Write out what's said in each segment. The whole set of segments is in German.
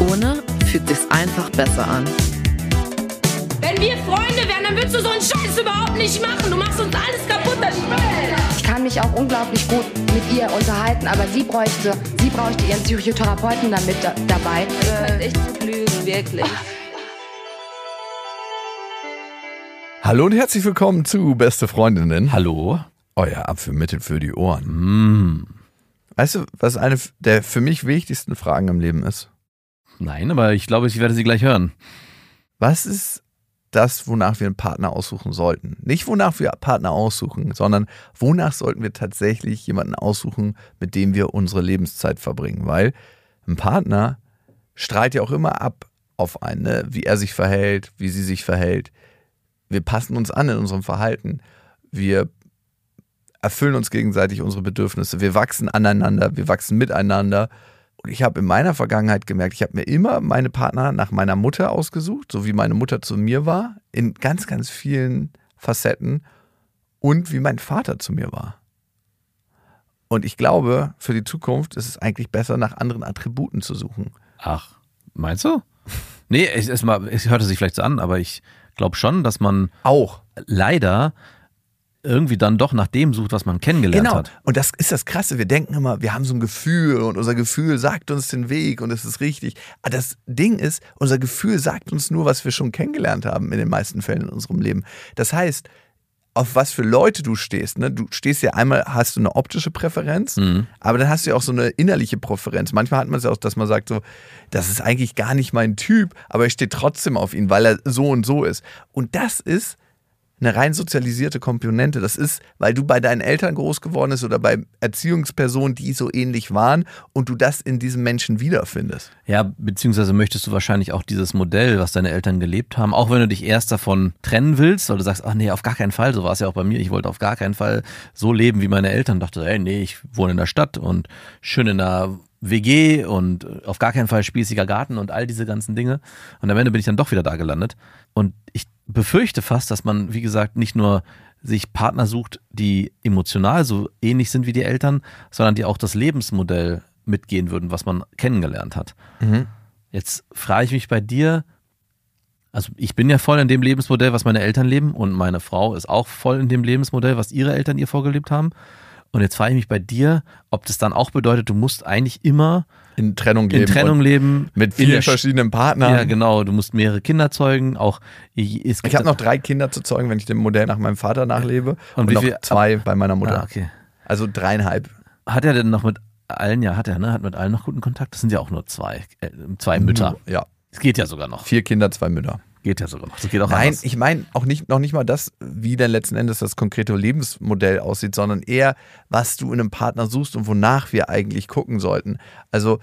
Ohne fühlt sich's einfach besser an. Wenn wir Freunde wären, dann würdest du so einen Scheiß überhaupt nicht machen. Du machst uns alles kaputt, das Spiel. Ich kann mich auch unglaublich gut mit ihr unterhalten, aber sie bräuchte, sie bräuchte ihren Psychotherapeuten damit da, dabei. echt gut lügen, wirklich. Hallo und herzlich willkommen zu Beste Freundinnen. Hallo? Euer Apfelmittel für die Ohren. Mm. Weißt du, was eine der für mich wichtigsten Fragen im Leben ist? Nein, aber ich glaube, ich werde sie gleich hören. Was ist das, wonach wir einen Partner aussuchen sollten? Nicht wonach wir Partner aussuchen, sondern wonach sollten wir tatsächlich jemanden aussuchen, mit dem wir unsere Lebenszeit verbringen? Weil ein Partner strahlt ja auch immer ab auf einen, ne? wie er sich verhält, wie sie sich verhält. Wir passen uns an in unserem Verhalten. Wir erfüllen uns gegenseitig unsere Bedürfnisse. Wir wachsen aneinander, wir wachsen miteinander. Und ich habe in meiner Vergangenheit gemerkt, ich habe mir immer meine Partner nach meiner Mutter ausgesucht, so wie meine Mutter zu mir war, in ganz, ganz vielen Facetten und wie mein Vater zu mir war. Und ich glaube, für die Zukunft ist es eigentlich besser, nach anderen Attributen zu suchen. Ach, meinst du? Nee, es, es, mal, es hörte sich vielleicht so an, aber ich glaube schon, dass man Auch. leider irgendwie dann doch nach dem sucht, was man kennengelernt Genau. hat. Und das ist das Krasse. Wir denken immer, wir haben so ein Gefühl und unser Gefühl sagt uns den Weg und es ist richtig. Aber das Ding ist, unser Gefühl sagt uns nur, was wir schon kennengelernt haben in den meisten Fällen in unserem Leben. Das heißt, auf was für Leute du stehst. Ne? Du stehst ja einmal, hast du eine optische Präferenz, Mhm. aber dann hast du ja auch so eine innerliche Präferenz. Manchmal hat man es ja auch, dass man sagt so, das ist eigentlich gar nicht mein Typ, aber ich stehe trotzdem auf ihn, weil er so und so ist. Und das ist eine rein sozialisierte Komponente. Das ist, weil du bei deinen Eltern groß geworden bist oder bei Erziehungspersonen, die so ähnlich waren und du das in diesem Menschen wiederfindest. Ja, beziehungsweise möchtest du wahrscheinlich auch dieses Modell, was deine Eltern gelebt haben, auch wenn du dich erst davon trennen willst, weil du sagst, ach nee, auf gar keinen Fall, so war es ja auch bei mir, ich wollte auf gar keinen Fall so leben wie meine Eltern, dachte, ey, nee, ich wohne in der Stadt und schön in einer WG und auf gar keinen Fall spießiger Garten und all diese ganzen Dinge. Und am Ende bin ich dann doch wieder da gelandet. Und ich befürchte fast, dass man, wie gesagt, nicht nur sich Partner sucht, die emotional so ähnlich sind wie die Eltern, sondern die auch das Lebensmodell mitgehen würden, was man kennengelernt hat. Jetzt frage ich mich bei dir, also ich bin ja voll in dem Lebensmodell, was meine Eltern leben und meine Frau ist auch voll in dem Lebensmodell, was ihre Eltern ihr vorgelebt haben. Und jetzt frage ich mich bei dir, ob das dann auch bedeutet, du musst eigentlich immer In Trennung in leben. Trennung und leben. Mit in vielen verschiedenen Partnern. Ja, genau. Du musst mehrere Kinder zeugen. Auch Ich habe noch drei Kinder zu zeugen, wenn ich dem Modell nach meinem Vater nachlebe. Und, Und wie noch viel- zwei bei meiner Mutter. Ah, okay. Also dreieinhalb. Hat er denn noch mit allen, ja, hat er, ne? Hat mit allen noch guten Kontakt? Das sind ja auch nur zwei, äh, zwei Mütter. Ja. Es geht ja sogar noch. Vier Kinder, zwei Mütter. Geht ja sogar noch. Das geht auch Nein, anders. ich meine auch nicht, noch nicht mal das, wie denn letzten Endes das konkrete Lebensmodell aussieht, sondern eher, was du in einem Partner suchst und wonach wir eigentlich gucken sollten. Also,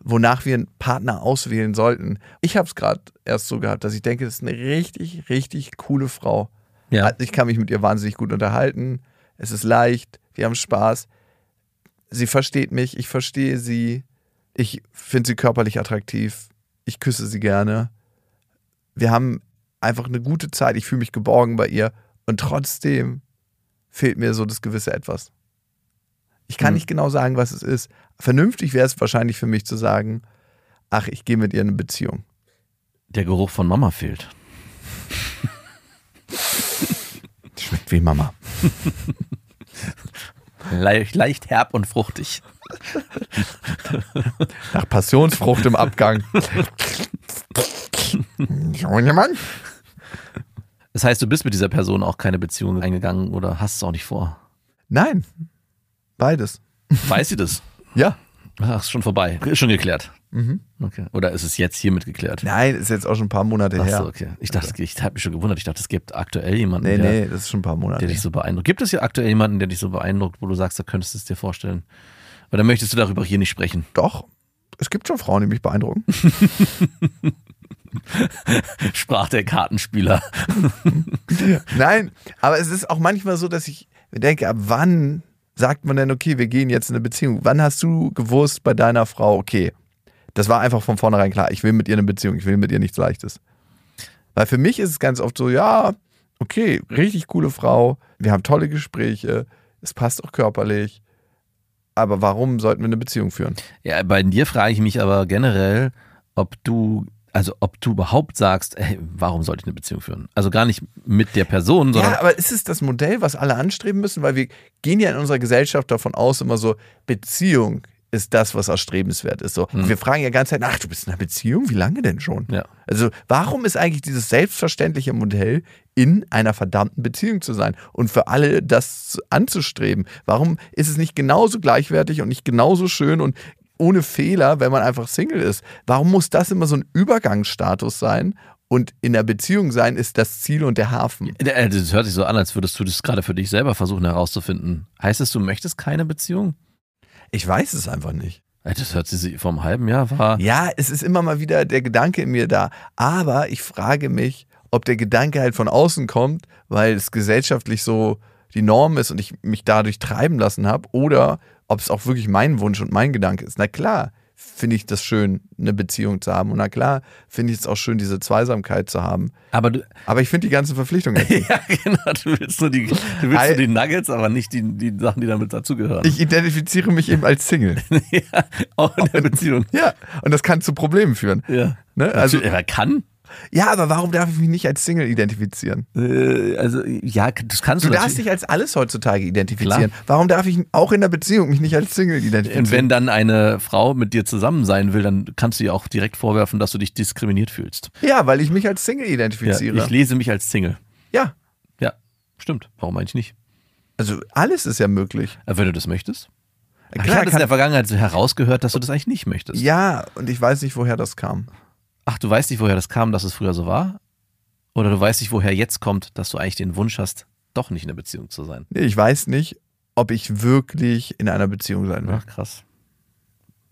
wonach wir einen Partner auswählen sollten. Ich habe es gerade erst so gehabt, dass ich denke, das ist eine richtig, richtig coole Frau. ja. Also Ich kann mich mit ihr wahnsinnig gut unterhalten. Es ist leicht, wir haben Spaß. Sie versteht mich, ich verstehe sie. Ich finde sie körperlich attraktiv. Ich küsse sie gerne. Wir haben einfach eine gute Zeit. Ich fühle mich geborgen bei ihr. Und trotzdem fehlt mir so das gewisse Etwas. Ich kann Hm. nicht genau sagen, was es ist. Vernünftig wäre es wahrscheinlich für mich zu sagen, ach, ich gehe mit ihr in eine Beziehung. Der Geruch von Mama fehlt. Schmeckt wie Mama. Leicht, leicht herb und fruchtig. Nach Passionsfrucht im Abgang. Jemand? Das heißt, du bist mit dieser Person auch keine Beziehung eingegangen oder hast es auch nicht vor. Nein. Beides. Weiß sie das? Ja. Ach, ist schon vorbei. Ist schon geklärt. Okay. Oder ist es jetzt hiermit geklärt? Nein, ist jetzt auch schon ein paar Monate Ach her. so, okay. Ich dachte, ich habe mich schon gewundert. Ich dachte, es gibt aktuell jemanden, Nee, der, nee, das ist schon ein paar Monate. der dich so beeindruckt. Gibt es ja aktuell jemanden, der dich so beeindruckt, wo du sagst, da könntest du es dir vorstellen? Oder möchtest du darüber hier nicht sprechen? Doch. Es gibt schon Frauen, die mich beeindrucken. Sprach der Kartenspieler. Nein, aber es ist auch manchmal so, dass ich denke, ab wann sagt man denn, okay, wir gehen jetzt in eine Beziehung? Wann hast du gewusst bei deiner Frau, okay, das war einfach von vornherein klar, ich will mit ihr eine Beziehung, ich will mit ihr nichts Leichtes. Weil für mich ist es ganz oft so, ja, okay, richtig coole Frau, wir haben tolle Gespräche, es passt auch körperlich, aber warum sollten wir eine Beziehung führen? Ja, bei dir frage ich mich aber generell, ob du, also ob du überhaupt sagst, ey, warum sollte ich eine Beziehung führen? Also gar nicht mit der Person, sondern Ja, aber ist es das Modell, was alle anstreben müssen? Weil wir gehen ja in unserer Gesellschaft davon aus, immer so, Beziehung ist das, was erstrebenswert ist. So, Wir fragen ja ganz Zeit, ach, du bist in einer Beziehung? Wie lange denn schon? Ja. Also, warum ist eigentlich dieses selbstverständliche Modell, in einer verdammten Beziehung zu sein und für alle das anzustreben? Warum ist es nicht genauso gleichwertig und nicht genauso schön und ohne Fehler, wenn man einfach Single ist? Warum muss das immer so ein Übergangsstatus sein? Und in der Beziehung sein ist das Ziel und der Hafen. Äh, Das hört sich so an, als würdest du das gerade für dich selber versuchen herauszufinden. Heißt es, du möchtest keine Beziehung? Ich weiß es einfach nicht. Äh, Das hört sich vor einem halben Jahr war. Ja, es ist immer mal wieder der Gedanke in mir da. Aber ich frage mich, ob der Gedanke halt von außen kommt, weil es gesellschaftlich so die Norm ist und ich mich dadurch treiben lassen habe, oder ob es auch wirklich mein Wunsch und mein Gedanke ist. Na klar, finde ich das schön, eine Beziehung zu haben. Und na klar, finde ich es auch schön, diese Zweisamkeit zu haben. Aber du, Aber ich finde die ganzen Verpflichtungen. ja, genau, du willst nur die, du willst nur die Nuggets, aber nicht die, die Sachen, die damit dazugehören. Ich identifiziere mich eben als Single. ja, auch in der Beziehung. Ja, und das kann zu Problemen führen. Ja. Ne? Also, Also, er kann. Ja, aber warum darf ich mich nicht als Single identifizieren? Äh, also, ja, das kannst Du du, darfst dich als alles heutzutage identifizieren. Warum darf ich auch in der Beziehung mich nicht als Single identifizieren? Und wenn dann eine Frau mit dir zusammen sein will, dann kannst du ihr auch direkt vorwerfen, dass du dich diskriminiert fühlst. ja, weil ich mich als Single Ja, identifiziere. ich lese mich als Single. Ja, Ja, stimmt. Warum eigentlich nicht? also alles ist ja möglich. Äh, Wenn du das möchtest. Ach, ich Klar, hatte es in der Vergangenheit herausgehört, dass du das eigentlich nicht möchtest. ja, und ich weiß nicht, woher das kam. Ach, du weißt nicht, woher das kam, dass es früher so war? Oder du weißt nicht, woher jetzt kommt, dass du eigentlich den Wunsch hast, doch nicht in einer Beziehung zu sein? Nee, Ich weiß nicht, ob ich wirklich in einer Beziehung sein will. Ach, krass.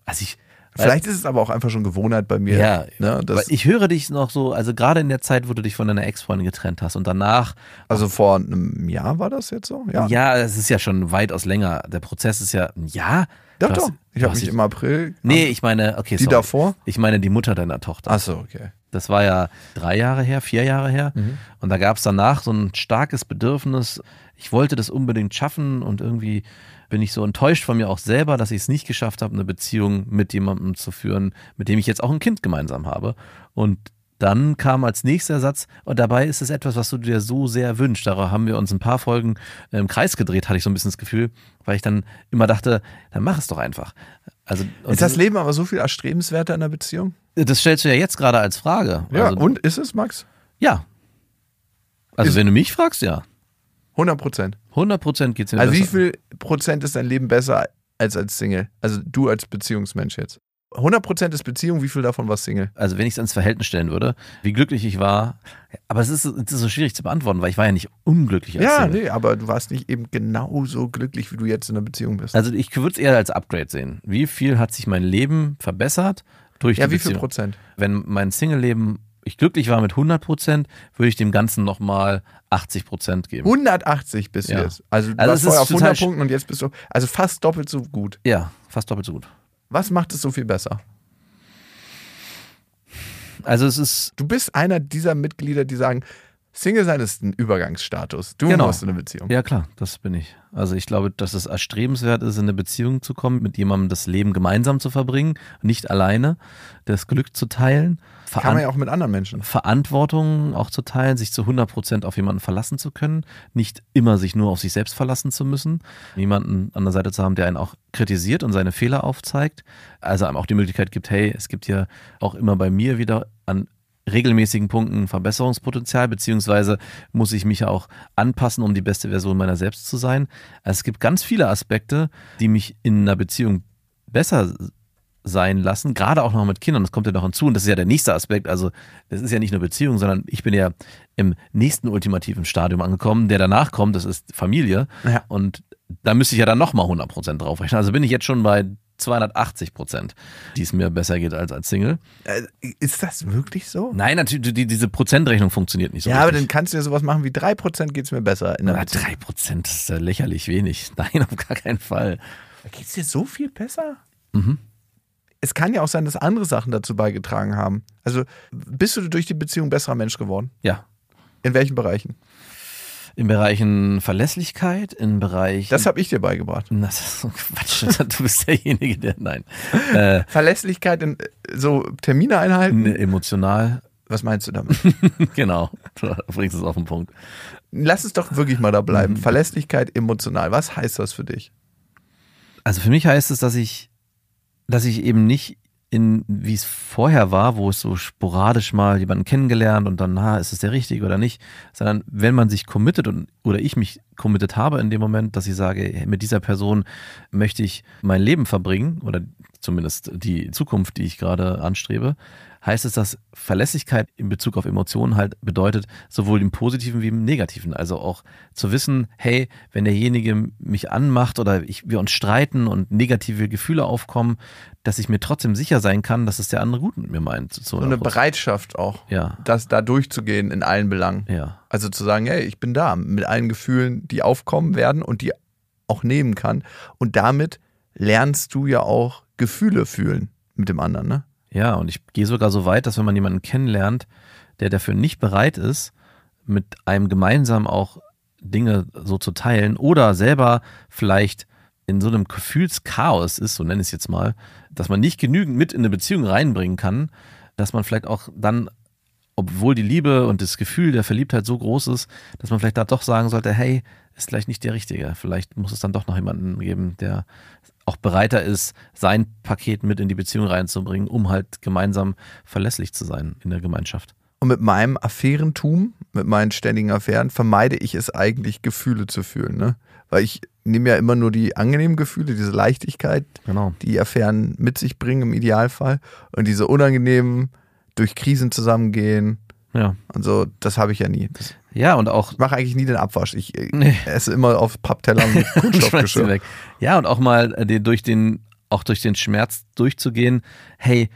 Also ich, Vielleicht ist es aber auch einfach schon Gewohnheit bei mir. ja, ne, weil ich höre dich noch so, also gerade in der Zeit, wo du dich von deiner Ex-Freundin getrennt hast und danach, also vor einem Jahr war das jetzt so? Ja. ja, es ist ja schon weitaus länger. Der Prozess ist ja ein Jahr. Doch, hast- doch. Ich habe mich im April. Nee, ich meine, okay, Die sorry. davor? Ich meine die Mutter deiner Tochter. Achso, okay. Das war ja drei Jahre her, vier Jahre her. Mhm. Und da gab es danach so ein starkes Bedürfnis. Ich wollte das unbedingt schaffen und irgendwie bin ich so enttäuscht von mir auch selber, dass ich es nicht geschafft habe, eine Beziehung mit jemandem zu führen, mit dem ich jetzt auch ein Kind gemeinsam habe. Und dann kam als nächster Satz, und dabei ist es etwas, was du dir so sehr wünschst. Darauf haben wir uns ein paar Folgen im Kreis gedreht, hatte ich so ein bisschen das Gefühl, weil ich dann immer dachte, dann mach es doch einfach. Also, Ist das Leben aber so viel erstrebenswerter in einer Beziehung? das stellst du ja jetzt gerade als Frage. Ja, also, und ist es, Max? ja. Also Ist- wenn du mich fragst, ja. 100 Prozent. 100 Prozent geht's mir Also wie besser. viel Prozent ist dein Leben besser als als Single? Also du als Beziehungsmensch jetzt. 100 Prozent ist Beziehung, wie viel davon war Single? Also wenn ich es ins Verhältnis stellen würde, wie glücklich ich war. Aber es ist, es ist so schwierig zu beantworten, weil ich war ja nicht unglücklich als Ja, Single. nee, aber du warst nicht eben genauso glücklich, wie du jetzt in einer Beziehung bist. Also ich würde es eher als Upgrade sehen. Wie viel hat sich mein Leben verbessert durch ja, die wie viel Beziehung? Prozent? Wenn mein Single-Leben ich glücklich war mit 100 Prozent, würde ich dem Ganzen nochmal 80 Prozent geben. 180 bis Ja. jetzt. Also du Also warst vorher auf 100 total sch- Punkten und jetzt bist du also fast doppelt so gut. Ja, fast doppelt so gut. Was macht es so viel besser? Also es ist, Du bist einer dieser Mitglieder, die sagen, Single sein ist ein Übergangsstatus. Du Genau. musst in eine Beziehung. Ja, klar, das bin ich. Also ich glaube, dass es erstrebenswert ist, in eine Beziehung zu kommen, mit jemandem das Leben gemeinsam zu verbringen, nicht alleine, das Glück zu teilen, Kann man ja auch mit anderen Menschen. Verantwortung auch zu teilen, sich zu 100 Prozent auf jemanden verlassen zu können, nicht immer sich nur auf sich selbst verlassen zu müssen, jemanden an der Seite zu haben, der einen auch kritisiert und seine Fehler aufzeigt, also einem auch die Möglichkeit gibt, hey, es gibt ja auch immer bei mir wieder an regelmäßigen Punkten Verbesserungspotenzial, beziehungsweise muss ich mich auch anpassen, um die beste Version meiner selbst zu sein. Also es gibt ganz viele Aspekte, die mich in einer Beziehung besser sein lassen, gerade auch noch mit Kindern, das kommt ja noch hinzu und das ist ja der nächste Aspekt, also das ist ja nicht nur Beziehung, sondern ich bin ja im nächsten ultimativen Stadium angekommen, der danach kommt, das ist Familie Ja. und da müsste ich ja dann nochmal 100% draufrechnen, also bin ich jetzt schon bei 280 Prozent, die es mir besser geht als als Single. Äh, Ist das wirklich so? Nein, natürlich, die, diese Prozentrechnung funktioniert nicht so ja, aber dann richtig. kannst du ja sowas machen wie 3% geht es mir besser. In der Na, Beziehung. drei Prozent ist ja lächerlich wenig. Nein, auf gar keinen Fall. Geht es dir so viel besser? Mhm. Es kann ja auch sein, dass andere Sachen dazu beigetragen haben. Also bist du durch die Beziehung besserer Mensch geworden? Ja, In welchen Bereichen? In Bereichen Verlässlichkeit, in Bereichen... Das habe ich dir beigebracht. Das ist so Quatsch. Du bist derjenige, der. Nein. Äh, Verlässlichkeit in äh, so Termine einhalten. ne, emotional. Was meinst du damit? genau. Du bringst es auf den Punkt. Lass es doch wirklich mal da Mhm. bleiben. Verlässlichkeit emotional. Was heißt das für dich? Also für mich heißt es, dass ich, dass ich eben nicht in, wie es vorher war, wo es so sporadisch mal jemanden kennengelernt und dann, na, ist es der Richtige oder nicht, sondern wenn man sich committet und, oder ich mich committed habe in dem Moment, dass ich sage, mit dieser Person möchte ich mein Leben verbringen oder zumindest die Zukunft, die ich gerade anstrebe, heißt es, dass Verlässlichkeit in Bezug auf Emotionen halt bedeutet, sowohl im Positiven wie im Negativen. Also auch zu wissen, hey, wenn derjenige mich anmacht oder ich, wir uns streiten und negative Gefühle aufkommen, dass ich mir trotzdem sicher sein kann, dass es der andere gut mit mir meint. So eine Bereitschaft auch, Ja. das da durchzugehen in allen Belangen. Ja. Also zu sagen, hey, ich bin da mit allen Gefühlen, die aufkommen werden und die auch nehmen kann. Und damit lernst du ja auch Gefühle fühlen mit dem anderen, ne? Ja, und ich gehe sogar so weit, dass wenn man jemanden kennenlernt, der dafür nicht bereit ist, mit einem gemeinsam auch Dinge so zu teilen oder selber vielleicht in so einem Gefühlschaos ist, so nenne ich es jetzt mal, dass man nicht genügend mit in eine Beziehung reinbringen kann, dass man vielleicht auch dann, obwohl die Liebe und das Gefühl der Verliebtheit so groß ist, dass man vielleicht da doch sagen sollte, hey, ist vielleicht nicht der Richtige. Vielleicht muss es dann doch noch jemanden geben, der auch bereiter ist, sein Paket mit in die Beziehung reinzubringen, um halt gemeinsam verlässlich zu sein in der Gemeinschaft. Und mit meinem Affärentum, mit meinen ständigen Affären, vermeide ich es eigentlich, Gefühle zu fühlen, ne? Weil ich nehme ja immer nur die angenehmen Gefühle, diese Leichtigkeit, Genau. die Affären mit sich bringen im Idealfall. Und diese unangenehmen, durch Krisen zusammengehen Ja. und so, das habe ich ja nie. Das, Ja, und auch ich mache eigentlich nie den Abwasch. Ich äh, Nee. esse immer auf Papptellern Kunststoffgeschirr. weg. Ja, und auch mal äh, durch den, auch durch den Schmerz durchzugehen, hey,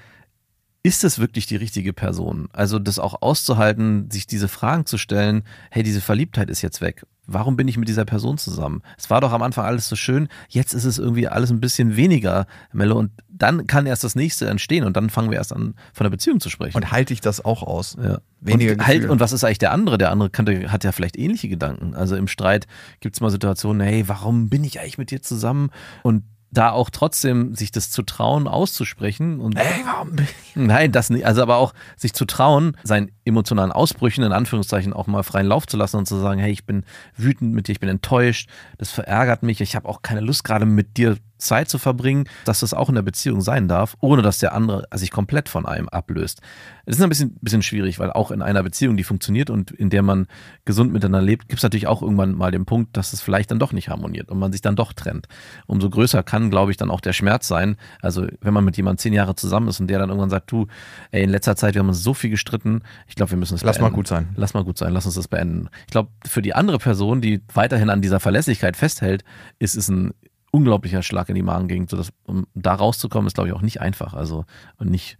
ist es wirklich die richtige Person? Also das auch auszuhalten, sich diese Fragen zu stellen, hey, diese Verliebtheit ist jetzt weg. Warum bin ich mit dieser Person zusammen? Es war doch am Anfang alles so schön, jetzt ist es irgendwie alles ein bisschen weniger, Mello, und dann kann erst das nächste entstehen und dann fangen wir erst an, von der Beziehung zu sprechen. Und halte ich das auch aus? Ja. Weniger und, halt, und was ist eigentlich der andere? Der andere könnte, hat ja vielleicht ähnliche Gedanken. Also im Streit gibt es mal Situationen, hey, warum bin ich eigentlich mit dir zusammen? Und da auch trotzdem sich das zu trauen, auszusprechen und Ey, warum? Nein, das nicht. Also aber auch sich zu trauen, seinen emotionalen Ausbrüchen in Anführungszeichen auch mal freien Lauf zu lassen und zu sagen, hey, ich bin wütend mit dir, ich bin enttäuscht, das verärgert mich, ich habe auch keine Lust gerade mit dir Zeit zu verbringen, dass das auch in der Beziehung sein darf, ohne dass der andere sich komplett von einem ablöst. Das ist ein bisschen, bisschen schwierig, weil auch in einer Beziehung, die funktioniert und in der man gesund miteinander lebt, gibt es natürlich auch irgendwann mal den Punkt, dass es vielleicht dann doch nicht harmoniert und man sich dann doch trennt. Umso größer kann, glaube ich, dann auch der Schmerz sein. Also wenn man mit jemandem zehn Jahre zusammen ist und der dann irgendwann sagt, du, ey, in letzter Zeit, wir haben uns so viel gestritten, ich glaube, wir müssen es Lass beenden. mal gut sein. Lass mal gut sein, lass uns das beenden. Ich glaube, für die andere Person, die weiterhin an dieser Verlässlichkeit festhält, ist es ein unglaublicher Schlag in die Magengegend. So dass, um da rauszukommen, ist, glaube ich, auch nicht einfach. Also und nicht,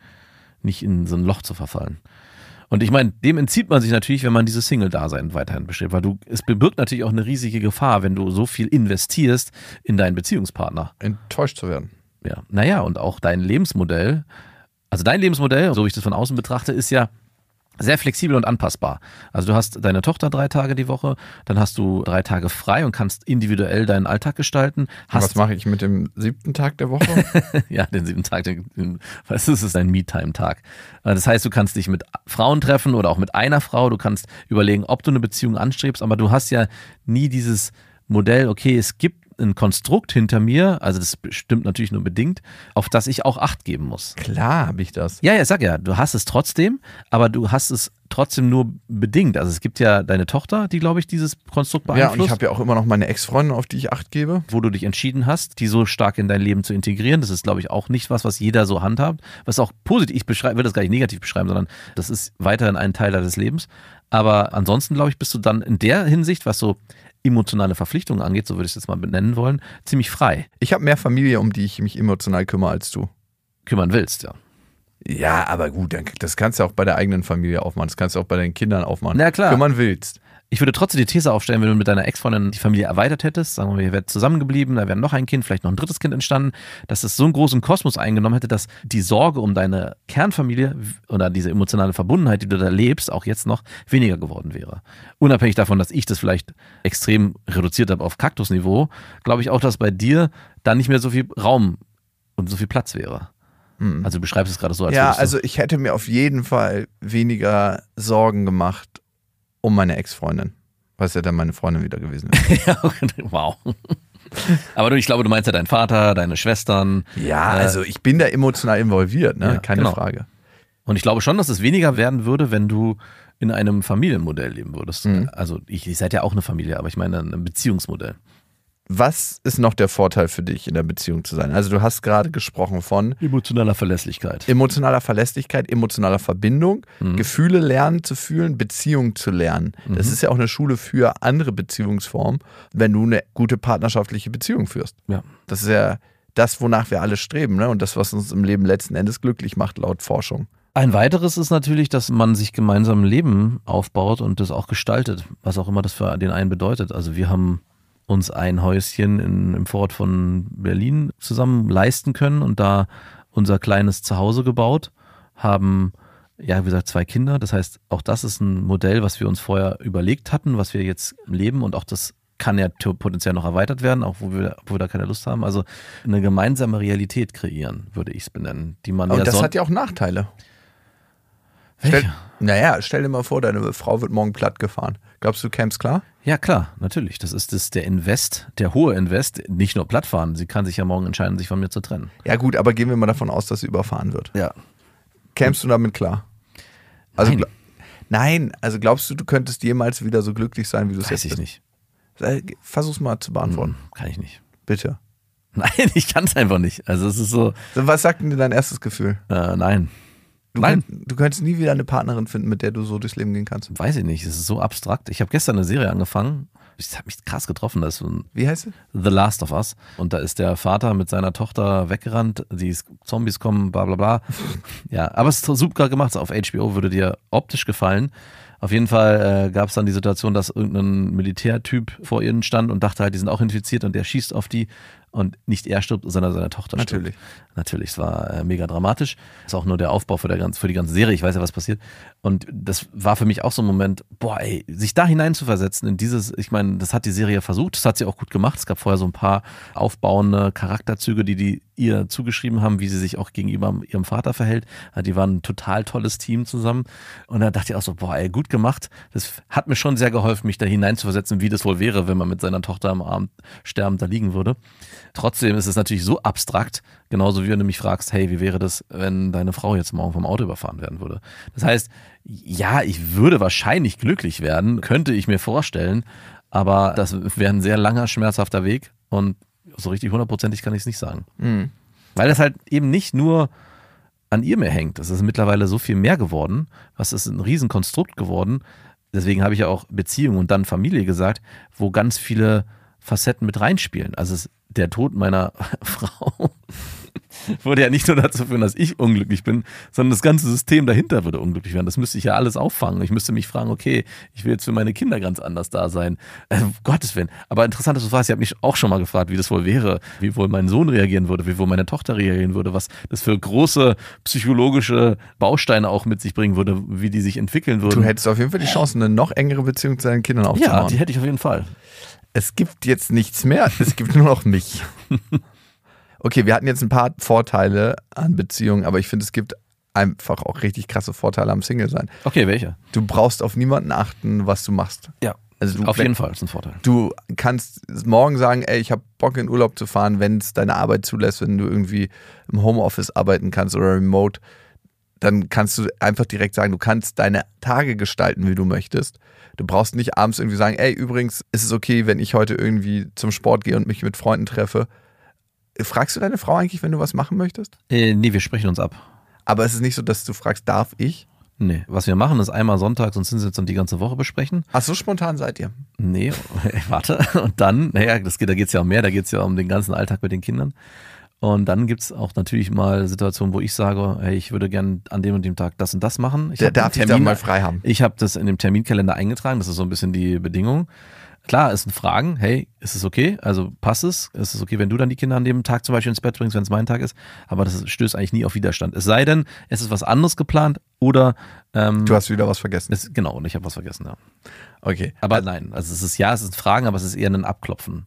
nicht in so ein Loch zu verfallen. Und ich meine, dem entzieht man sich natürlich, wenn man dieses Single-Dasein weiterhin besteht, weil du, es birgt natürlich auch eine riesige Gefahr, wenn du so viel investierst in deinen Beziehungspartner. Enttäuscht zu werden. Ja, naja, und auch dein Lebensmodell, also dein Lebensmodell, so wie ich das von außen betrachte, ist ja, sehr flexibel und anpassbar. Also du hast deine Tochter drei Tage die Woche, dann hast du drei Tage frei und kannst individuell deinen Alltag gestalten. Was mache ich mit dem siebten Tag der Woche? ja, den siebten Tag, den, den, was ist es, ein Me-Time-Tag. Äh, Das heißt, du kannst dich mit Frauen treffen oder auch mit einer Frau, du kannst überlegen, ob du eine Beziehung anstrebst, aber du hast ja nie dieses Modell, okay, es gibt ein Konstrukt hinter mir, also das stimmt natürlich nur bedingt, auf das ich auch Acht geben muss. Klar habe ich das. Ja, ja, sag ja, du hast es trotzdem, aber du hast es trotzdem nur bedingt. Also es gibt ja deine Tochter, die, glaube ich, dieses Konstrukt Ja, beeinflusst und ich habe ja auch immer noch meine Ex-Freundin, auf die ich Acht gebe. wo du dich entschieden hast, die so stark in dein Leben zu integrieren. Das ist, glaube ich, auch nicht was, was jeder so handhabt. Was auch positiv, ich beschreibe, will das gar nicht negativ beschreiben, sondern das ist weiterhin ein Teil deines Lebens. Aber ansonsten, glaube ich, bist du dann in der Hinsicht, was so emotionale Verpflichtungen angeht, so würde ich es jetzt mal benennen wollen, ziemlich frei Ich habe mehr Familie, um die ich mich emotional kümmere als du. kümmern willst, ja. Ja, aber gut, das kannst du auch bei der eigenen Familie aufmachen. Das kannst du auch bei deinen Kindern aufmachen. Na klar. Kümmern willst. Ich würde trotzdem die These aufstellen, wenn du mit deiner Ex-Freundin die Familie erweitert hättest, sagen wir mal, ihr wärt zusammengeblieben, da wäre noch ein Kind, vielleicht noch ein drittes Kind entstanden, dass es so einen großen Kosmos eingenommen hätte, dass die Sorge um deine Kernfamilie oder diese emotionale Verbundenheit, die du da lebst, auch jetzt noch weniger geworden wäre. Unabhängig davon, dass ich das vielleicht extrem reduziert habe auf Kaktusniveau, glaube ich auch, dass bei dir dann nicht mehr so viel Raum und so viel Platz wäre. Also du beschreibst es gerade so, als ja, also ich hätte mir auf jeden Fall weniger Sorgen gemacht um meine Ex-Freundin. Was ja dann meine Freundin wieder gewesen wäre. Wow. Aber du, ich glaube, du meinst ja deinen Vater, deine Schwestern. Ja, Äh, also ich bin da emotional involviert, ne? Ja, Keine genau. Frage. Und ich glaube schon, dass es weniger werden würde, wenn du in einem Familienmodell leben würdest. Mhm. Also ich, ihr seid ja auch eine Familie, aber ich meine ein Beziehungsmodell. Was ist noch der Vorteil für dich, in der Beziehung zu sein? Also du hast gerade gesprochen von Emotionaler Verlässlichkeit. emotionaler Verlässlichkeit, emotionaler Verbindung, Mhm. Gefühle lernen zu fühlen, Beziehung zu lernen. Das Mhm. ist ja auch eine Schule für andere Beziehungsformen, wenn du eine gute partnerschaftliche Beziehung führst. Ja. Das ist ja das, wonach wir alle streben, ne? Und das, was uns im Leben letzten Endes glücklich macht, laut Forschung. Ein weiteres ist natürlich, dass man sich gemeinsam ein Leben aufbaut und das auch gestaltet, was auch immer das für den einen bedeutet. Also wir haben uns ein Häuschen in, im Vorort von Berlin zusammen leisten können und da unser kleines Zuhause gebaut, haben ja, wie gesagt, zwei Kinder. Das heißt, auch das ist ein Modell, was wir uns vorher überlegt hatten, was wir jetzt leben und auch das kann ja potenziell noch erweitert werden, auch wo wir, wo wir da keine Lust haben. Also eine gemeinsame Realität kreieren, würde ich es benennen, die man Und ja das hat ja auch Nachteile. Welche? Stell, naja, stell dir mal vor, deine Frau wird morgen platt gefahren. Glaubst du, käm's klar? Ja, klar, natürlich. Das ist das, der Invest, der hohe Invest, nicht nur plattfahren. Sie kann sich ja morgen entscheiden, sich von mir zu trennen. Ja gut, aber gehen wir mal davon aus, dass sie überfahren wird. Ja. Kämst du damit klar? Also Nein. Nein, also glaubst du, du könntest jemals wieder so glücklich sein, wie du es Weiß jetzt ich bist? nicht. Versuch's mal zu beantworten, Hm, Kann ich nicht. bitte. Nein, ich kann es einfach nicht. Also es ist so, Was sagt denn dir dein erstes Gefühl? äh, nein. Du, Nein. Könnt, du könntest nie wieder eine Partnerin finden, mit der du so durchs Leben gehen kannst. Weiß ich nicht. Es ist so abstrakt. Ich habe gestern eine Serie angefangen. Ich habe mich krass getroffen. Das Wie heißt sie? The Last of Us. Und da ist der Vater mit seiner Tochter weggerannt. Die ist- Zombies kommen, bla bla bla. ja, aber es ist super gemacht. Auf HBO würde dir optisch gefallen. Auf jeden Fall äh, gab es dann die Situation, dass irgendein Militärtyp vor ihnen stand und dachte halt, die sind auch infiziert und der schießt auf die und nicht er stirbt, sondern seine Tochter Natürlich. stirbt. Natürlich, es war äh, mega dramatisch. Ist auch nur der Aufbau für, der ganz, für die ganze Serie. Ich weiß ja, was passiert. Und das war für mich auch so ein Moment, boah, ey, sich da hineinzuversetzen in dieses, ich meine, das hat die Serie versucht, das hat sie auch gut gemacht. Es gab vorher so ein paar aufbauende Charakterzüge, die die ihr zugeschrieben haben, wie sie sich auch gegenüber ihrem Vater verhält. Die waren ein total tolles Team zusammen. Und da dachte ich auch so, boah, ey, gut gemacht. Das hat mir schon sehr geholfen, mich da hineinzuversetzen, wie das wohl wäre, wenn man mit seiner Tochter am Abend sterbend da liegen würde. Trotzdem ist es natürlich so abstrakt, genauso wie wenn du mich fragst, hey, wie wäre das, wenn deine Frau jetzt morgen vom Auto überfahren werden würde? Das heißt, ja, ich würde wahrscheinlich glücklich werden, könnte ich mir vorstellen, aber das wäre ein sehr langer, schmerzhafter Weg und so richtig hundertprozentig kann ich es nicht sagen. Mhm. Weil das halt eben nicht nur an ihr mehr hängt. Das ist mittlerweile so viel mehr geworden. Was ist ein Riesenkonstrukt geworden. Deswegen habe ich ja auch Beziehung und dann Familie gesagt, wo ganz viele Facetten mit reinspielen. Also der Tod meiner Frau würde ja nicht nur dazu führen, dass ich unglücklich bin, sondern das ganze System dahinter würde unglücklich werden. Das müsste ich ja alles auffangen. Ich müsste mich fragen, okay, ich will jetzt für meine Kinder ganz anders da sein. Äh, um Gottes Willen. Aber interessant, du fragst, ich habe mich auch schon mal gefragt, wie das wohl wäre, wie wohl mein Sohn reagieren würde, wie wohl meine Tochter reagieren würde, was das für große psychologische Bausteine auch mit sich bringen würde, wie die sich entwickeln würden. Du hättest auf jeden Fall die Chance, eine noch engere Beziehung zu deinen Kindern ja, aufzubauen. die hätte ich auf jeden Fall. es gibt jetzt nichts mehr, es gibt nur noch mich. Okay, wir hatten jetzt ein paar Vorteile an Beziehungen, aber ich finde, es gibt einfach auch richtig krasse Vorteile am Single-Sein. Okay, welche? Du brauchst auf niemanden achten, was du machst. Ja. Also du, Auf jeden Fall ist ein Vorteil. Du kannst morgen sagen, ey, ich habe Bock in Urlaub zu fahren, wenn es deine Arbeit zulässt, wenn du irgendwie im Homeoffice arbeiten kannst oder remote, dann kannst du einfach direkt sagen, du kannst deine Tage gestalten, wie du möchtest. Du brauchst nicht abends irgendwie sagen, ey, übrigens ist es okay, wenn ich heute irgendwie zum Sport gehe und mich mit Freunden treffe. Fragst du deine Frau eigentlich, wenn du was machen möchtest? Äh, nee, wir sprechen uns ab. Aber es ist nicht so, dass du fragst, darf ich? Nee, was wir machen, ist einmal sonntags uns hinsetzen und die ganze Woche besprechen. Ach, so spontan seid ihr. Nee, warte. Und dann, naja, das geht, da geht's ja um mehr, da geht's ja um den ganzen Alltag mit den Kindern. Und dann gibt's auch natürlich mal Situationen, wo ich sage, hey, ich würde gern an dem und dem Tag das und das machen. Ich den darf ich da mal frei haben. Ich habe das in dem Terminkalender eingetragen, das ist so ein bisschen die Bedingung. Klar, es sind Fragen, hey, ist es okay? Also passt es? Ist es okay, wenn du dann die Kinder an dem Tag zum Beispiel ins Bett bringst, wenn es mein Tag ist? Aber das stößt eigentlich nie auf Widerstand. Es sei denn, es ist was anderes geplant oder ähm, Du hast wieder was vergessen. es, genau, und ich habe was vergessen, ja. Okay. Aber nein, also es ist ja, es sind Fragen, aber es ist eher ein Abklopfen.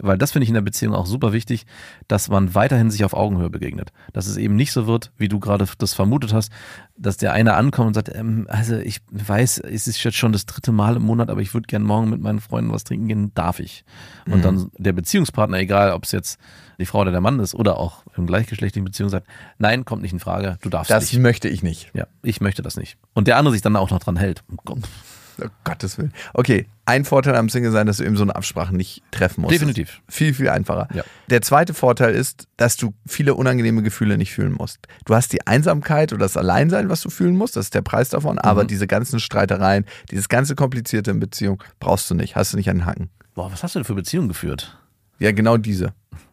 Weil das finde ich in der Beziehung auch super wichtig, dass man weiterhin sich auf Augenhöhe begegnet. Dass es eben nicht so wird, wie du gerade das vermutet hast, dass der eine ankommt und sagt, ähm, also ich weiß, es ist jetzt schon das dritte Mal im Monat, aber ich würde gern morgen mit meinen Freunden was trinken gehen, darf ich. Und dann der Beziehungspartner, egal ob es jetzt die Frau oder der Mann ist oder auch im gleichgeschlechtlichen Beziehung sagt, nein, kommt nicht in Frage, du darfst Das nicht. möchte ich nicht. Ja, ich möchte das nicht. Und der andere sich dann auch noch dran hält. Oh Gott. Gottes Willen. Okay, ein Vorteil am Single sein, dass du eben so eine Absprache nicht treffen musst. Definitiv. Viel, viel einfacher. Ja. Der zweite Vorteil ist, dass du viele unangenehme Gefühle nicht fühlen musst. Du hast die Einsamkeit oder das Alleinsein, was du fühlen musst, das ist der Preis davon, aber diese ganzen Streitereien, dieses ganze Komplizierte in Beziehung brauchst du nicht, hast du nicht an den Hacken. Boah, was hast du denn für Beziehungen geführt? Ja, genau diese.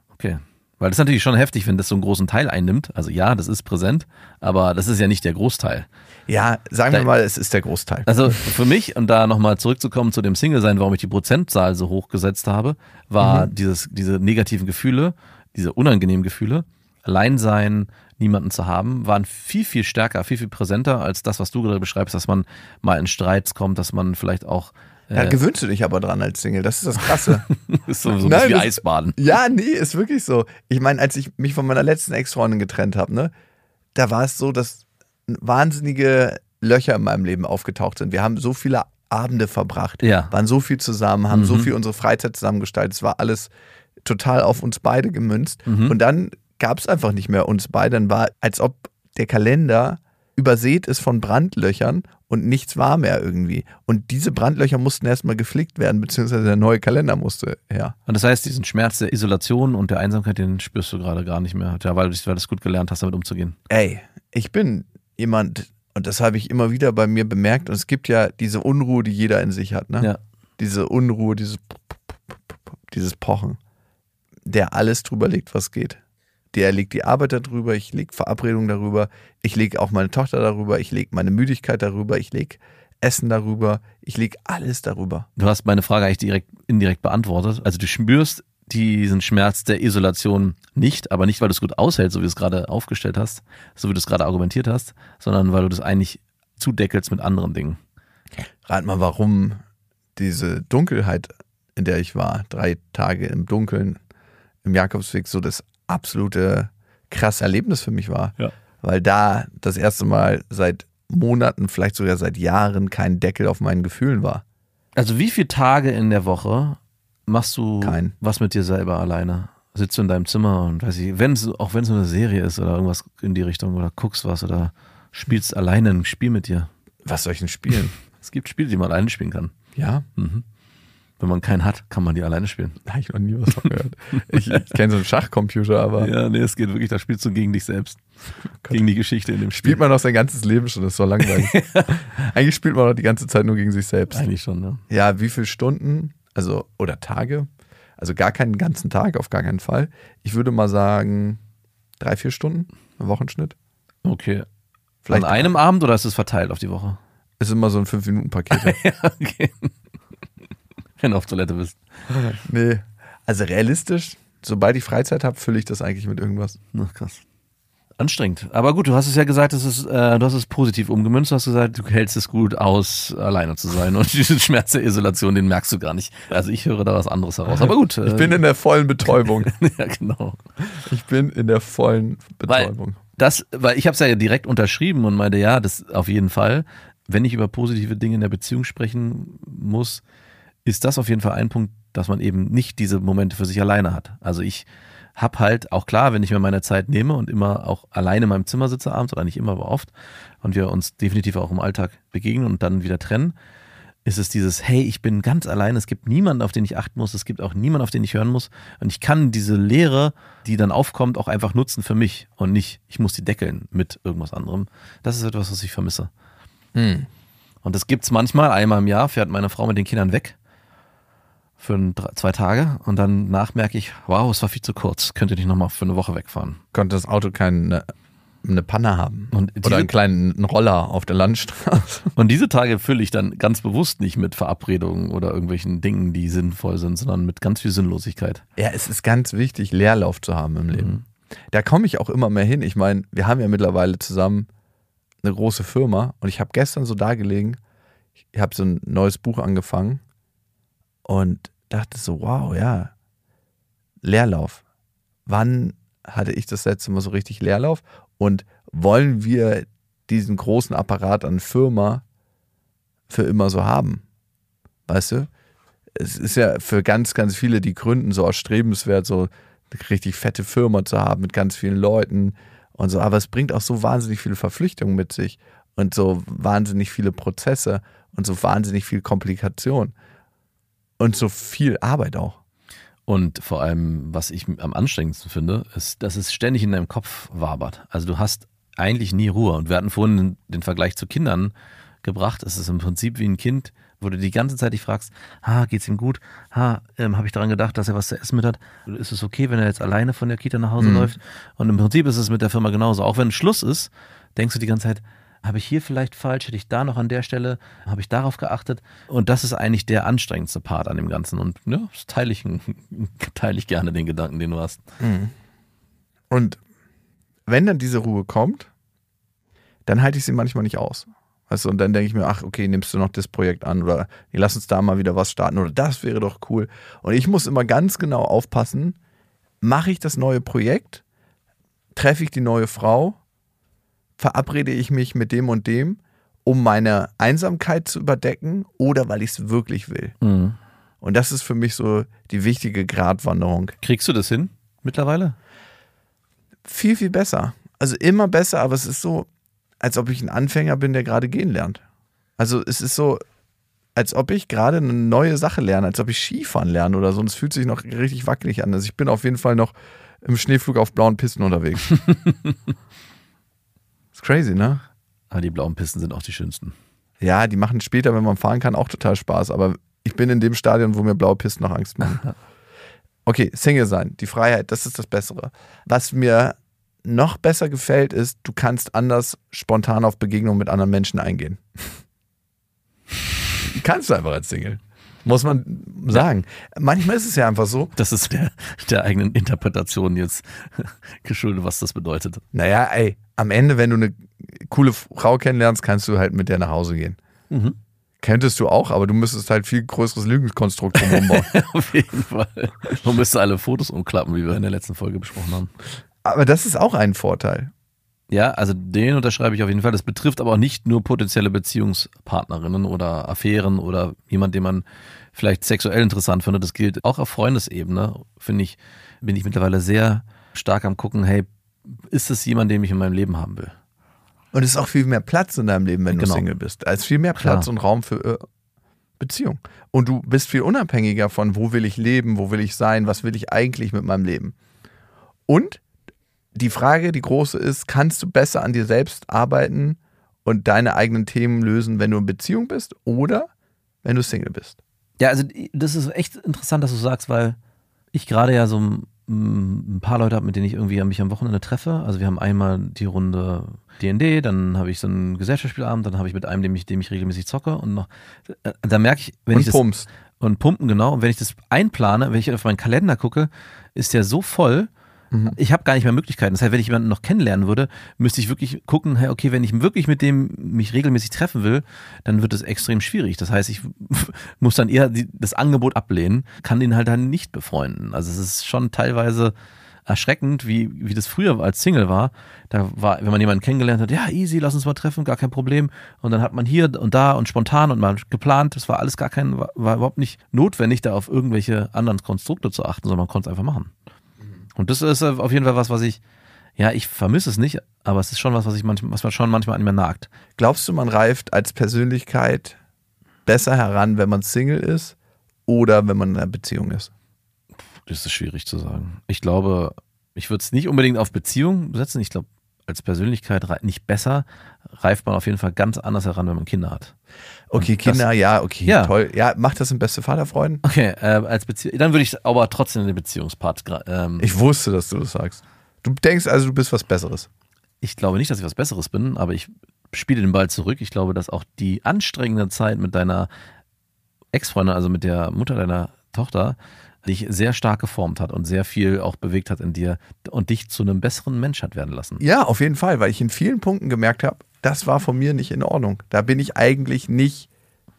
Okay. Weil das ist natürlich schon heftig, wenn das so einen großen Teil einnimmt. Also ja, das ist präsent, aber das ist ja nicht der Großteil. Ja, sagen Da- wir mal, es ist der Großteil. Also für mich, und da nochmal zurückzukommen zu dem Single-Sein, warum ich die Prozentzahl so hoch gesetzt habe, war dieses, diese negativen Gefühle, diese unangenehmen Gefühle, Alleinsein, niemanden zu haben, waren viel, viel stärker, viel, viel präsenter als das, was du gerade beschreibst, dass man mal in Streits kommt, dass man vielleicht auch Da äh, gewöhnst du dich aber dran als Single, das ist das Krasse. ist so, so ein Nein, wie das- Eisbaden. Ja, nee, ist wirklich so. Ich meine, als ich mich von meiner letzten Ex-Freundin getrennt habe, ne, da war es so, dass wahnsinnige Löcher in meinem Leben aufgetaucht sind. Wir haben so viele Abende verbracht, Ja. waren so viel zusammen, haben so Mhm. viel unsere Freizeit zusammengestaltet. Es war alles total auf uns beide gemünzt. Mhm. Und dann gab es einfach nicht mehr uns beide. Dann war, als ob der Kalender übersät ist von Brandlöchern und nichts war mehr irgendwie. Und diese Brandlöcher mussten erstmal geflickt werden, beziehungsweise der neue Kalender musste her. Und das heißt, diesen Schmerz der Isolation und der Einsamkeit, den spürst du gerade gar nicht mehr. Ja, weil du weil du es gut gelernt hast, damit umzugehen. ey, ich bin jemand, und das habe ich immer wieder bei mir bemerkt, und es gibt ja diese Unruhe, die jeder in sich hat, ne? Ja. Diese Unruhe, dieses, dieses Pochen, der alles drüber legt, was geht. Der legt die Arbeit darüber, ich lege Verabredungen darüber, ich lege auch meine Tochter darüber, ich lege meine Müdigkeit darüber, ich lege Essen darüber, ich lege alles darüber. Du hast meine Frage eigentlich direkt indirekt beantwortet. Also du spürst diesen Schmerz der Isolation nicht, aber nicht, weil du es gut aushältst, so wie du es gerade aufgestellt hast, so wie du es gerade argumentiert hast, sondern weil du das eigentlich zudeckelst mit anderen Dingen. Rat mal, warum diese Dunkelheit, in der ich war, drei Tage im Dunkeln im Jakobsweg, so das absolute krasse Erlebnis für mich war. Ja. Weil da das erste Mal seit Monaten, vielleicht sogar seit Jahren kein Deckel auf meinen Gefühlen war. Also wie viele Tage in der Woche machst du Keinen. was mit dir selber alleine? Sitzt du in deinem Zimmer und weiß ich, wenn es, auch wenn es nur eine Serie ist oder irgendwas in die Richtung oder guckst was oder spielst alleine ein Spiel mit dir. Was soll ich denn spielen? Es gibt Spiele, die man alleine spielen kann. ja, Wenn man keinen hat, kann man die alleine spielen. da habe ich noch nie was von gehört. Ich, ich kenne so einen Schachcomputer, aber Ja, nee, es geht wirklich, da spielst du gegen dich selbst. gegen die Geschichte in dem Spiel. spielt man doch sein ganzes Leben schon, das ist so langweilig. Eigentlich spielt man doch die ganze Zeit nur gegen sich selbst. Eigentlich schon, ne? Ja, wie viele Stunden, also oder Tage? Also gar keinen ganzen Tag, auf gar keinen Fall. Ich würde mal sagen drei, vier Stunden im Wochenschnitt. Okay. Vielleicht An einem Abend oder ist es verteilt auf die Woche? ist immer so ein 5-Minuten-Paket. ja, okay. Wenn du auf Toilette bist. nee. Also realistisch, sobald ich Freizeit habe, fülle ich das eigentlich mit irgendwas. Ach, krass. Anstrengend. Aber gut, du hast es ja gesagt, es ist, äh, du hast es positiv umgemünzt. Du hast gesagt, du hältst es gut aus, alleine zu sein. Und diese Schmerz der Isolation, den merkst du gar nicht. Also ich höre da was anderes heraus. Aber gut. Ich bin in der vollen Betäubung. ja, genau. Ich bin in der vollen Weil Betäubung. das, weil ich habe es ja direkt unterschrieben und meinte, ja, das auf jeden Fall. Wenn ich über positive Dinge in der Beziehung sprechen muss, ist das auf jeden Fall ein Punkt, dass man eben nicht diese Momente für sich alleine hat. Also ich habe halt auch klar, wenn ich mir meine Zeit nehme und immer auch alleine in meinem Zimmer sitze abends oder nicht immer, aber oft und wir uns definitiv auch im Alltag begegnen und dann wieder trennen, ist es dieses, hey, ich bin ganz allein, es gibt niemanden, auf den ich achten muss, es gibt auch niemanden, auf den ich hören muss und ich kann diese Lehre, die dann aufkommt, auch einfach nutzen für mich und nicht, ich muss die deckeln mit irgendwas anderem. Das ist etwas, was ich vermisse. Hm. Und das gibt's manchmal, einmal im Jahr fährt meine Frau mit den Kindern weg für ein, zwei Tage und dann merke ich, wow, es war viel zu kurz, könnt ihr nicht nochmal für eine Woche wegfahren. Konnte das Auto keine eine Panne haben. Und Oder diese- einen kleinen Roller auf der Landstraße. Und diese Tage fülle ich dann ganz bewusst nicht mit Verabredungen oder irgendwelchen Dingen, die sinnvoll sind, sondern mit ganz viel Sinnlosigkeit. Ja, es ist ganz wichtig, Leerlauf zu haben im Leben. Mhm. Da komme ich auch immer mehr hin. Ich meine, wir haben ja mittlerweile zusammen eine große Firma und ich habe gestern so da gelegen, ich habe so ein neues Buch angefangen und dachte so, wow, ja, Leerlauf. Wann hatte ich das letzte Mal so richtig Leerlauf? Und wollen wir diesen großen Apparat an Firma für immer so haben? Weißt du? Es ist ja für ganz, ganz viele, die gründen, so erstrebenswert, so eine richtig fette Firma zu haben mit ganz vielen Leuten und so. Aber es bringt auch so wahnsinnig viele Verpflichtungen mit sich und so wahnsinnig viele Prozesse und so wahnsinnig viel Komplikation und so viel Arbeit auch. Und vor allem, was ich am anstrengendsten finde, ist, dass es ständig in deinem Kopf wabert. Also du hast eigentlich nie Ruhe. Und wir hatten vorhin den Vergleich zu Kindern gebracht. Es ist im Prinzip wie ein Kind, wo du die ganze Zeit dich fragst, ha, geht's ihm gut? Ha, ähm, habe ich daran gedacht, dass er was zu essen mit hat? Ist es okay, wenn er jetzt alleine von der Kita nach Hause läuft? Und im Prinzip ist es mit der Firma genauso. Auch wenn Schluss ist, denkst du die ganze Zeit, habe ich hier vielleicht falsch? Hätte ich da noch an der Stelle? Habe ich darauf geachtet? Und das ist eigentlich der anstrengendste Part an dem Ganzen. Und ja, das teile ich, teile ich gerne den Gedanken, den du hast. Und wenn dann diese Ruhe kommt, dann halte ich sie manchmal nicht aus. Du, und dann denke ich mir, ach, okay, nimmst du noch das Projekt an oder nee, lass uns da mal wieder was starten oder das wäre doch cool. Und ich muss immer ganz genau aufpassen, mache ich das neue Projekt, treffe ich die neue Frau, verabrede ich mich mit dem und dem, um meine Einsamkeit zu überdecken oder weil ich es wirklich will. Und das ist für mich so die wichtige Gratwanderung. Kriegst du das hin mittlerweile? viel, viel besser. Also immer besser, aber es ist so, als ob ich ein Anfänger bin, der gerade gehen lernt. Also es ist so, als ob ich gerade eine neue Sache lerne, als ob ich Skifahren lerne oder so. Und es fühlt sich noch richtig wackelig an. Also ich bin auf jeden Fall noch im Schneeflug auf blauen Pisten unterwegs. ist crazy, ne? Aber die blauen Pisten sind auch die schönsten. Ja, die machen später, wenn man fahren kann, auch total Spaß. Aber ich bin in dem Stadion, wo mir blaue Pisten noch Angst machen. Okay, Single sein, die Freiheit, das ist das Bessere. Was mir noch besser gefällt, ist, du kannst anders spontan auf Begegnungen mit anderen Menschen eingehen. kannst du einfach als Single. Muss man sagen. Manchmal ist es ja einfach so, Das ist der, der eigenen Interpretation jetzt geschuldet, was das bedeutet. naja, ey, am Ende, wenn du eine coole Frau kennenlernst, kannst du halt mit der nach Hause gehen. Könntest du auch, aber du müsstest halt viel größeres Lügenkonstrukt drumherum bauen. Auf jeden Fall. Man müsste alle Fotos umklappen, wie wir in der letzten Folge besprochen haben. aber das ist auch ein Vorteil. Ja, also den unterschreibe ich auf jeden Fall. Das betrifft aber auch nicht nur potenzielle Beziehungspartnerinnen oder Affären oder jemand, den man vielleicht sexuell interessant findet. Das gilt auch auf Freundesebene, finde ich, bin ich mittlerweile sehr stark am gucken, hey, ist es jemand, den ich in meinem Leben haben will? Und es ist auch viel mehr Platz in deinem Leben, wenn Genau. du Single bist. Es ist viel mehr Platz Klar. und Raum für äh, Beziehung. Und du bist viel unabhängiger von, wo will ich leben, wo will ich sein, was will ich eigentlich mit meinem Leben. Und die Frage, die große ist, kannst du besser an dir selbst arbeiten und deine eigenen Themen lösen, wenn du in Beziehung bist oder wenn du Single bist? Ja, also das ist echt interessant, dass du sagst, weil ich gerade ja so ein paar Leute habe, mit denen ich irgendwie mich am Wochenende treffe. Also wir haben einmal die Runde D&D, dann habe ich so einen Gesellschaftsspielabend, dann habe ich mit einem, dem ich, dem ich regelmäßig zocke und noch, äh, da merke ich, wenn und ich das, Pumps. und pumpen, genau. Und wenn ich das einplane, wenn ich auf meinen Kalender gucke, ist der so voll, ich habe gar nicht mehr Möglichkeiten. Das heißt, wenn ich jemanden noch kennenlernen würde, müsste ich wirklich gucken, hey, okay, wenn ich wirklich mit dem mich regelmäßig treffen will, dann wird es extrem schwierig. Das heißt, ich muss dann eher die, das Angebot ablehnen, kann den halt dann nicht befreunden. Also es ist schon teilweise erschreckend, wie, wie das früher als Single war. Da war, wenn man jemanden kennengelernt hat, ja, easy, lass uns mal treffen, gar kein Problem. Und dann hat man hier und da und spontan und mal geplant. Das war alles gar kein, war, war überhaupt nicht notwendig, da auf irgendwelche anderen Konstrukte zu achten, sondern man konnte es einfach machen. Und das ist auf jeden Fall was, was ich, ja, ich vermisse es nicht, aber es ist schon was, was ich manchmal, was man schon manchmal an mir nagt. Glaubst du, man reift als Persönlichkeit besser heran, wenn man Single ist oder wenn man in einer Beziehung ist? Das ist schwierig zu sagen. Ich glaube, ich würde es nicht unbedingt auf Beziehung setzen. Ich glaube, als Persönlichkeit nicht besser, reift man auf jeden Fall ganz anders heran, wenn man Kinder hat. Okay, Und das- Kinder, ja, okay, Ja. toll. Ja, macht das im beste Vaterfreuden? Okay, äh, als Beziehung, dann würde ich aber trotzdem in den Beziehungspart. Ähm, Ich wusste, dass du das sagst. Du denkst also, du bist was Besseres. ich glaube nicht, dass ich was Besseres bin, aber ich spiele den Ball zurück. Ich glaube, dass auch die anstrengende Zeit mit deiner Ex-Freundin, also mit der Mutter deiner Tochter, dich sehr stark geformt hat und sehr viel auch bewegt hat in dir und dich zu einem besseren Mensch hat werden lassen. Ja, auf jeden Fall, weil ich in vielen Punkten gemerkt habe, das war von mir nicht in Ordnung. Da bin ich eigentlich nicht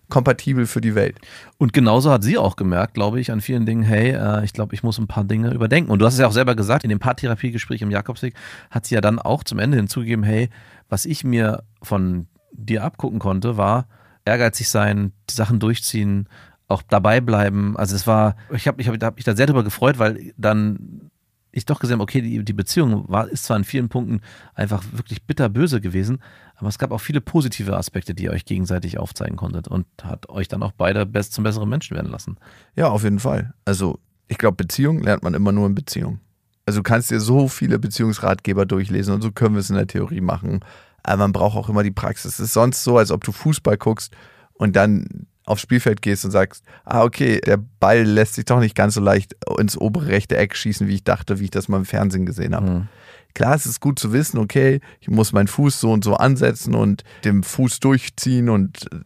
kompatibel für die Welt. Und genauso hat sie auch gemerkt, glaube ich, an vielen Dingen, hey, äh, ich glaube, ich muss ein paar Dinge überdenken. Und du hast es ja auch selber gesagt, in dem Paartherapiegespräch im Jakobsweg hat sie ja dann auch zum Ende hinzugegeben, hey, was ich mir von dir abgucken konnte, war ehrgeizig sein, die Sachen durchziehen, auch dabei bleiben. Also es war, ich habe ich hab, hab mich da sehr drüber gefreut, weil dann ich doch gesehen habe, okay, die, die Beziehung war, ist zwar in vielen Punkten einfach wirklich bitterböse gewesen, aber es gab auch viele positive Aspekte, die ihr euch gegenseitig aufzeigen konntet und hat euch dann auch beide best zum besseren Menschen werden lassen. Ja, auf jeden Fall. Also, ich glaube, Beziehung lernt man immer nur in Beziehung. Also, du kannst dir so viele Beziehungsratgeber durchlesen und so können wir es in der Theorie machen. Aber man braucht auch immer die Praxis. Es ist sonst so, als ob du Fußball guckst und dann aufs Spielfeld gehst und sagst, ah, okay, der Ball lässt sich doch nicht ganz so leicht ins obere rechte Eck schießen, wie ich dachte, wie ich das mal im Fernsehen gesehen habe. Mhm. Klar, es ist gut zu wissen, okay, ich muss meinen Fuß so und so ansetzen und den Fuß durchziehen und äh,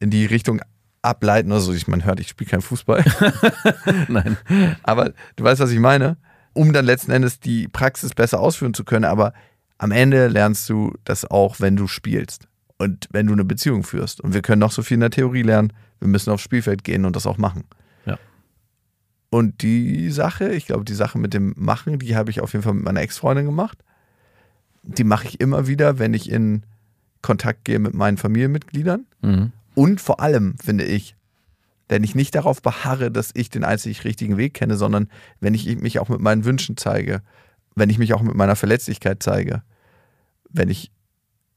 in die Richtung ableiten oder so. Ich, man hört, ich spiele keinen Fußball. Nein. Aber du weißt, was ich meine? Um dann letzten Endes die Praxis besser ausführen zu können. Aber am Ende lernst du das auch, wenn du spielst und wenn du eine Beziehung führst. Und wir können noch so viel in der Theorie lernen. Wir müssen aufs Spielfeld gehen und das auch machen. Ja. Und die Sache, ich glaube, die Sache mit dem Machen, die habe ich auf jeden Fall mit meiner Ex-Freundin gemacht. Die mache ich immer wieder, wenn ich in Kontakt gehe mit meinen Familienmitgliedern. Mhm. Und vor allem, finde ich, wenn ich nicht darauf beharre, dass ich den einzig richtigen Weg kenne, sondern wenn ich mich auch mit meinen Wünschen zeige, wenn ich mich auch mit meiner Verletzlichkeit zeige, wenn ich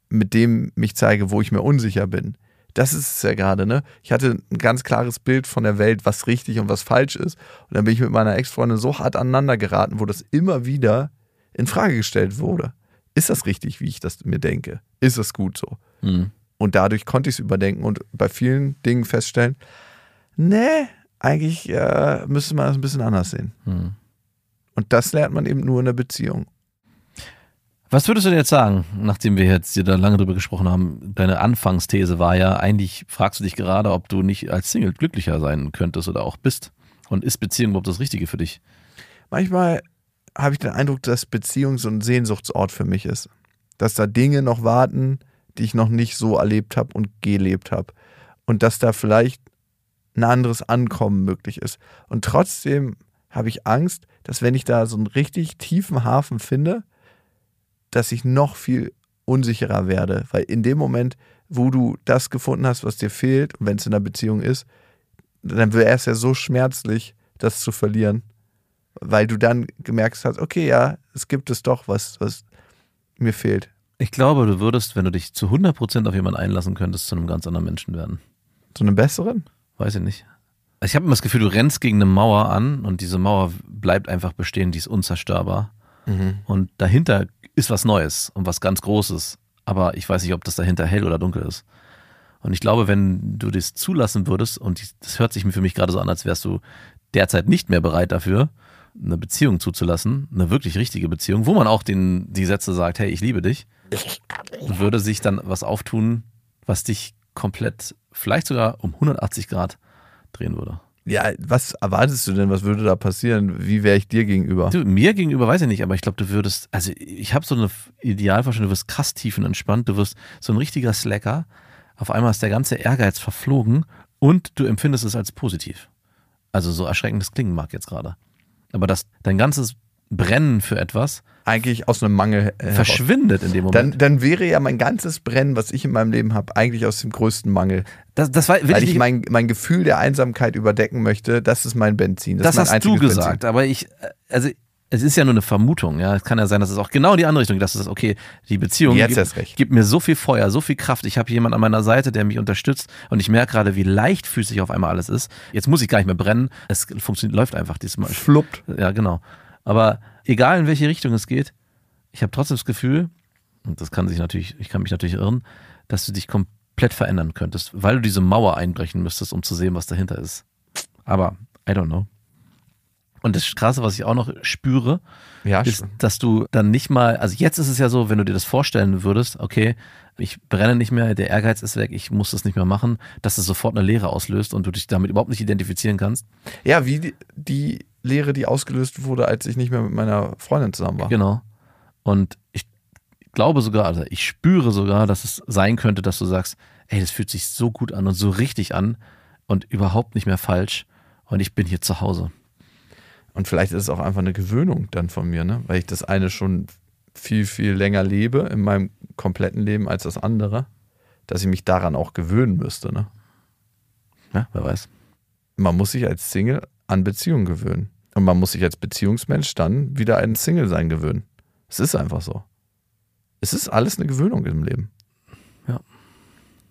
mit dem mich zeige, wo ich mir unsicher bin. Das ist es ja gerade, ne? Ich hatte ein ganz klares Bild von der Welt, was richtig und was falsch ist. Und dann bin ich mit meiner Ex-Freundin so hart aneinander geraten, wo das immer wieder in Frage gestellt wurde. Ist das richtig, wie ich das mir denke? Ist es gut so? Mhm. Und dadurch konnte ich es überdenken und bei vielen Dingen feststellen, nee, eigentlich äh, müsste man das ein bisschen anders sehen. Mhm. Und das lernt man eben nur in der Beziehung. Was würdest du denn jetzt sagen, nachdem wir jetzt hier da lange drüber gesprochen haben? Deine Anfangsthese war ja, eigentlich fragst du dich gerade, ob du nicht als Single glücklicher sein könntest oder auch bist. Und ist Beziehung überhaupt das Richtige für dich? Manchmal habe ich den Eindruck, dass Beziehung so ein Sehnsuchtsort für mich ist. Dass da Dinge noch warten, die ich noch nicht so erlebt habe und gelebt habe. Und dass da vielleicht ein anderes Ankommen möglich ist. Und trotzdem habe ich Angst, dass wenn ich da so einen richtig tiefen Hafen finde, dass ich noch viel unsicherer werde. Weil in dem Moment, wo du das gefunden hast, was dir fehlt, und wenn es in einer Beziehung ist, dann wäre es ja so schmerzlich, das zu verlieren. Weil du dann gemerkt hast, okay, ja, es gibt es doch, was, was mir fehlt. Ich glaube, du würdest, wenn du dich zu 100% auf jemanden einlassen könntest, zu einem ganz anderen Menschen werden. Zu einem besseren? Weiß ich nicht. Ich habe immer das Gefühl, du rennst gegen eine Mauer an und diese Mauer bleibt einfach bestehen, die ist unzerstörbar. Und dahinter ist was Neues und was ganz Großes. Aber ich weiß nicht, ob das dahinter hell oder dunkel ist. Und ich glaube, wenn du das zulassen würdest, und das hört sich für mich gerade so an, als wärst du derzeit nicht mehr bereit dafür, eine Beziehung zuzulassen, eine wirklich richtige Beziehung, wo man auch den, die Sätze sagt, hey, ich liebe dich, würde sich dann was auftun, was dich komplett, vielleicht sogar um 180 Grad drehen würde. Ja, was erwartest du denn? Was würde da passieren? Wie wäre ich dir gegenüber? Du, mir gegenüber weiß ich nicht, aber ich glaube, du würdest, also ich habe so eine Idealvorstellung, du wirst krass tiefenentspannt, du wirst so ein richtiger Slacker. Auf einmal ist der ganze Ehrgeiz verflogen und du empfindest es als positiv. Also so erschreckend das klingen mag jetzt gerade. Aber dass dein ganzes Brennen für etwas Eigentlich aus einem Mangel äh, verschwindet in dem Dann, Moment. dann wäre ja mein ganzes Brennen, was ich in meinem Leben habe, eigentlich aus dem größten Mangel. das, das war, Weil ich ich mein, mein Gefühl der Einsamkeit überdecken möchte, das ist mein Benzin. das ist mein hast du gesagt, aber ich, also es ist ja nur eine Vermutung, ja. Es kann ja sein, dass es auch genau in die andere Richtung, dass es ist, okay, die Beziehung Jetzt gibt, gibt mir so viel Feuer, so viel Kraft. Ich habe jemanden an meiner Seite, der mich unterstützt und ich merke gerade, wie leichtfüßig auf einmal alles ist. Jetzt muss ich gar nicht mehr brennen. Es funktioniert, läuft einfach diesmal. Benzin. Fluppt. Ja, genau. Aber egal in welche Richtung es geht, ich habe trotzdem das Gefühl, und das kann sich natürlich, ich kann mich natürlich irren, dass du dich komplett verändern könntest, weil du diese Mauer einbrechen müsstest, um zu sehen, was dahinter ist. Aber I don't know. Und das Krasse, was ich auch noch spüre, Ja, ist, dass du dann nicht mal, also jetzt ist es ja so, wenn du dir das vorstellen würdest, okay, ich brenne nicht mehr, der Ehrgeiz ist weg, ich muss das nicht mehr machen, dass es sofort eine Leere auslöst und du dich damit überhaupt nicht identifizieren kannst. ja, wie die, die Lehre, die ausgelöst wurde, als ich nicht mehr mit meiner Freundin zusammen war. Genau. Und ich glaube sogar, also ich spüre sogar, dass es sein könnte, dass du sagst, ey, das fühlt sich so gut an und so richtig an und überhaupt nicht mehr falsch und ich bin hier zu Hause. Und vielleicht ist es auch einfach eine Gewöhnung dann von mir, ne? weil ich das eine schon viel, viel länger lebe in meinem kompletten Leben als das andere, dass ich mich daran auch gewöhnen müsste. Ne? Ja, wer weiß. Man muss sich als Single an Beziehungen gewöhnen. Und man muss sich als Beziehungsmensch dann wieder an Single-Sein gewöhnen. Es ist einfach so. Es ist alles eine Gewöhnung im Leben. Ja.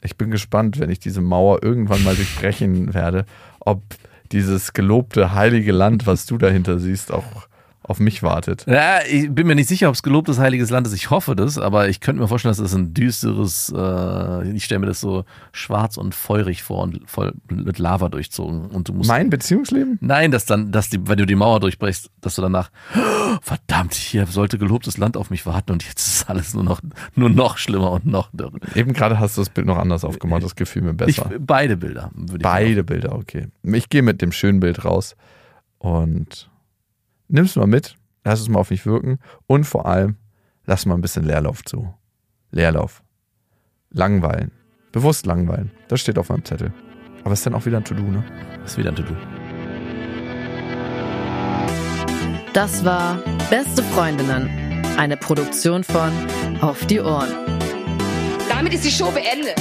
Ich bin gespannt, wenn ich diese Mauer irgendwann mal durchbrechen werde, ob dieses gelobte heilige Land, was du dahinter siehst, auch auf mich wartet. Ja, ich bin mir nicht sicher, ob es gelobtes heiliges Land ist. Ich hoffe das, aber ich könnte mir vorstellen, dass es ein düsteres, äh, ich stelle mir das so schwarz und feurig vor und voll mit Lava durchzogen. Und du musst. Mein Beziehungsleben? Nein, dass dann, dass die, wenn du die Mauer durchbrechst, dass du danach, verdammt, hier sollte gelobtes Land auf mich warten und jetzt ist alles nur noch, nur noch schlimmer und noch dürrer. Eben gerade hast du das Bild noch anders aufgemacht, das gefiel mir Ich, besser. beide Bilder, ich Beide Bilder, okay. Ich gehe mit dem schönen Bild raus und nimm's mal mit, lass es mal auf mich wirken und vor allem lass mal ein bisschen Leerlauf zu. Leerlauf. Langweilen. Bewusst langweilen. Das steht auf meinem Zettel. Aber ist dann auch wieder ein To-Do, ne? Ist wieder ein To-Do. Das war Beste Freundinnen, eine Produktion von Auf die Ohren. Damit ist die Show beendet.